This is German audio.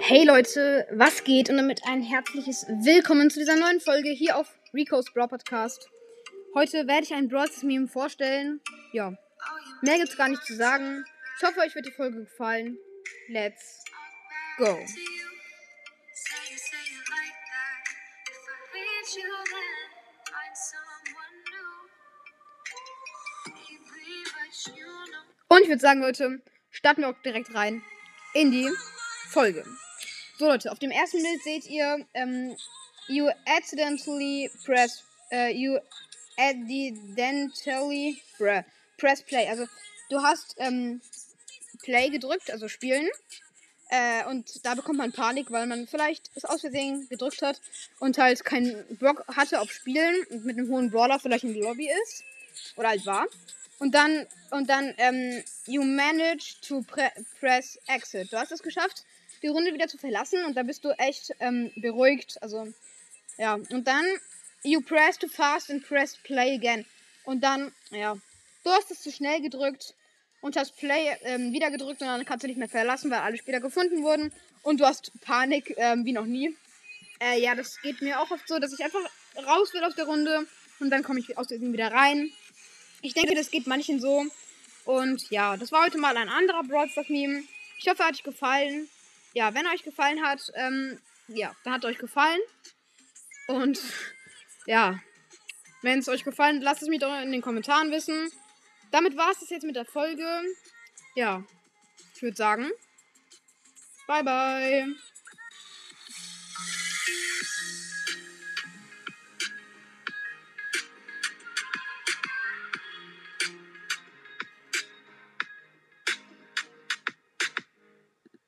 Hey Leute, was geht? Und damit ein herzliches Willkommen zu dieser neuen Folge hier auf Rico's Brawl Podcast. Heute werde ich ein Brawl Meme vorstellen. Ja, mehr gibt's gar nicht zu sagen. Ich hoffe, euch wird die Folge gefallen. Let's go. Und ich würde sagen, Leute, starten wir auch direkt rein in die Folge. So, Leute, auf dem ersten Bild seht ihr, ähm, you accidentally press, äh, you accidentally press play. Also, du hast, ähm, Play gedrückt, also spielen. Äh, und da bekommt man Panik, weil man vielleicht es aus Versehen gedrückt hat und halt keinen Bock hatte auf Spielen und mit einem hohen Brawler vielleicht in die Lobby ist. Oder halt war. Und dann, und dann, ähm, you manage to pre press exit. Du hast es geschafft, die Runde wieder zu verlassen und da bist du echt ähm, beruhigt. Also, ja. Und dann, you press too fast and press play again. Und dann, ja, du hast es zu schnell gedrückt und hast Play ähm, wieder gedrückt und dann kannst du nicht mehr verlassen, weil alle Spieler gefunden wurden und du hast Panik ähm, wie noch nie. Äh, ja, das geht mir auch oft so, dass ich einfach raus will aus der Runde und dann komme ich aus dem wieder rein. Ich denke, das geht manchen so. Und ja, das war heute mal ein anderer Broadstuff-Meme. Ich hoffe, hat euch gefallen. Ja, wenn euch gefallen hat, ähm, ja, dann hat euch gefallen. Und ja, wenn es euch gefallen hat, lasst es mich doch in den Kommentaren wissen. Damit war es das jetzt mit der Folge. Ja, ich würde sagen, bye bye.